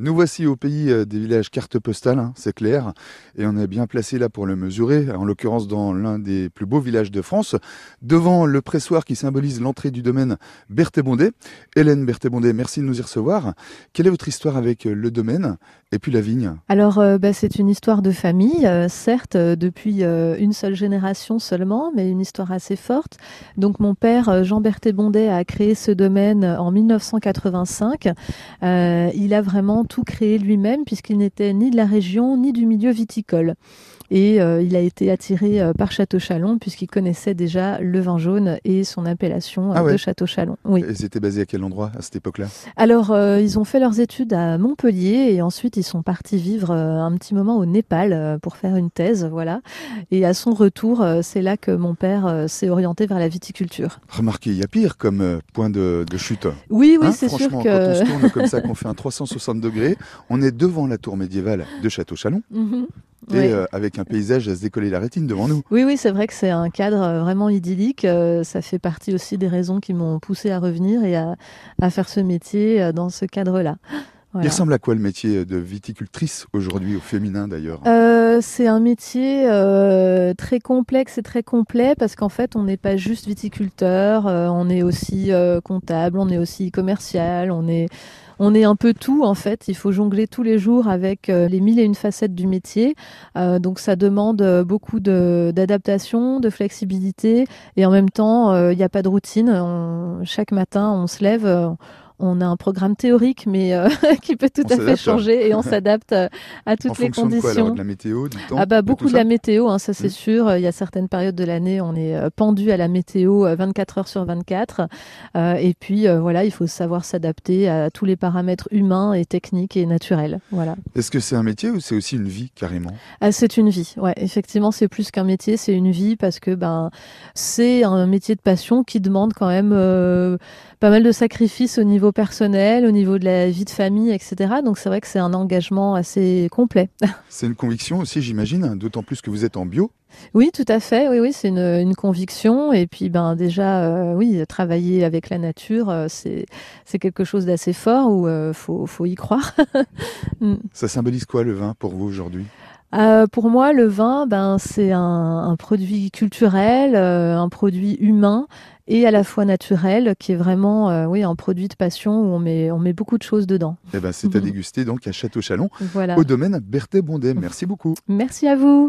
Nous voici au pays euh, des villages carte postale, hein, c'est clair, et on est bien placé là pour le mesurer, en l'occurrence dans l'un des plus beaux villages de France, devant le pressoir qui symbolise l'entrée du domaine Berthébondé. Hélène Berthébondé, merci de nous y recevoir. Quelle est votre histoire avec euh, le domaine et puis la vigne? Alors, euh, bah, c'est une histoire de famille, certes, depuis une seule génération seulement, mais une histoire assez forte. Donc, mon père, Jean Berthébondet, a créé ce domaine en 1985. il a vraiment tout créé lui-même puisqu'il n'était ni de la région ni du milieu viticole. Et euh, il a été attiré euh, par Château Chalon puisqu'il connaissait déjà le vin jaune et son appellation euh, ah de Château Chalon. Oui. Ils étaient basés à quel endroit à cette époque-là? Alors, ils ont fait leurs études à Montpellier et ensuite ils sont partis vivre un petit moment au Népal pour faire une thèse, voilà. Et à son retour, c'est là que mon père s'est orienté vers la viticulture. Remarquez, il y a pire comme point de, chute. Oui, oui, hein, c'est sûr que. Quand on se tourne comme ça, qu'on fait un 360 degrés, on est devant la tour médiévale de Château Chalon. Mhm et euh, avec un paysage à se décoller la rétine devant nous. Oui, oui, c'est vrai que c'est un cadre euh, vraiment idyllique. Euh, ça fait partie aussi des raisons qui m'ont poussé à revenir et à, faire ce métier dans ce cadre-là. Il ressemble à quoi le métier de viticultrice aujourd'hui, au féminin d'ailleurs? C'est un métier très complexe et très complet parce qu'en fait, on n'est pas juste viticulteur, on est aussi comptable, on est aussi commercial, on est on est un peu tout en fait. Il faut jongler tous les jours avec euh, les mille et une facettes du métier. Euh, donc ça demande euh, beaucoup d'adaptation, de, flexibilité et en même temps il n'y a pas de routine. chaque matin on se lève a un programme théorique, mais euh, qui peut tout à fait changer et on s'adapte euh, à toutes les conditions. De, la météo, du temps Ah bah beaucoup de, la météo, hein, ça c'est mmh. sûr. Il y a certaines périodes de l'année, on est euh, pendu à la météo 24 heures sur 24. et puis voilà, il faut savoir s'adapter à tous les paramètres humains et techniques et naturels. Voilà. Est-ce que c'est un métier ou c'est aussi une vie carrément? Ah, C'est une vie. Ouais, effectivement, c'est plus qu'un métier, c'est une vie parce que ben c'est un métier de passion qui demande quand même pas mal de sacrifices au niveau personnel, au niveau de la vie de famille, etc. Donc c'est vrai que c'est un engagement assez complet. C'est une conviction aussi, j'imagine, d'autant plus que vous êtes en bio. Oui, tout à fait. Oui, oui, c'est une, conviction. Et puis, ben déjà, euh, oui, travailler avec la nature, euh, c'est c'est quelque chose d'assez fort où euh, faut faut y croire. Mm. Ça symbolise quoi le vin pour vous aujourd'hui? Pour moi, le vin, ben, c'est un, un, produit culturel, un produit humain et à la fois naturel, qui est vraiment euh, oui, un produit de passion où on met, on met beaucoup de choses dedans. Eh ben, c'est à déguster donc à Château Chalon, au domaine Berthet-Bondet. Merci beaucoup. Merci à vous.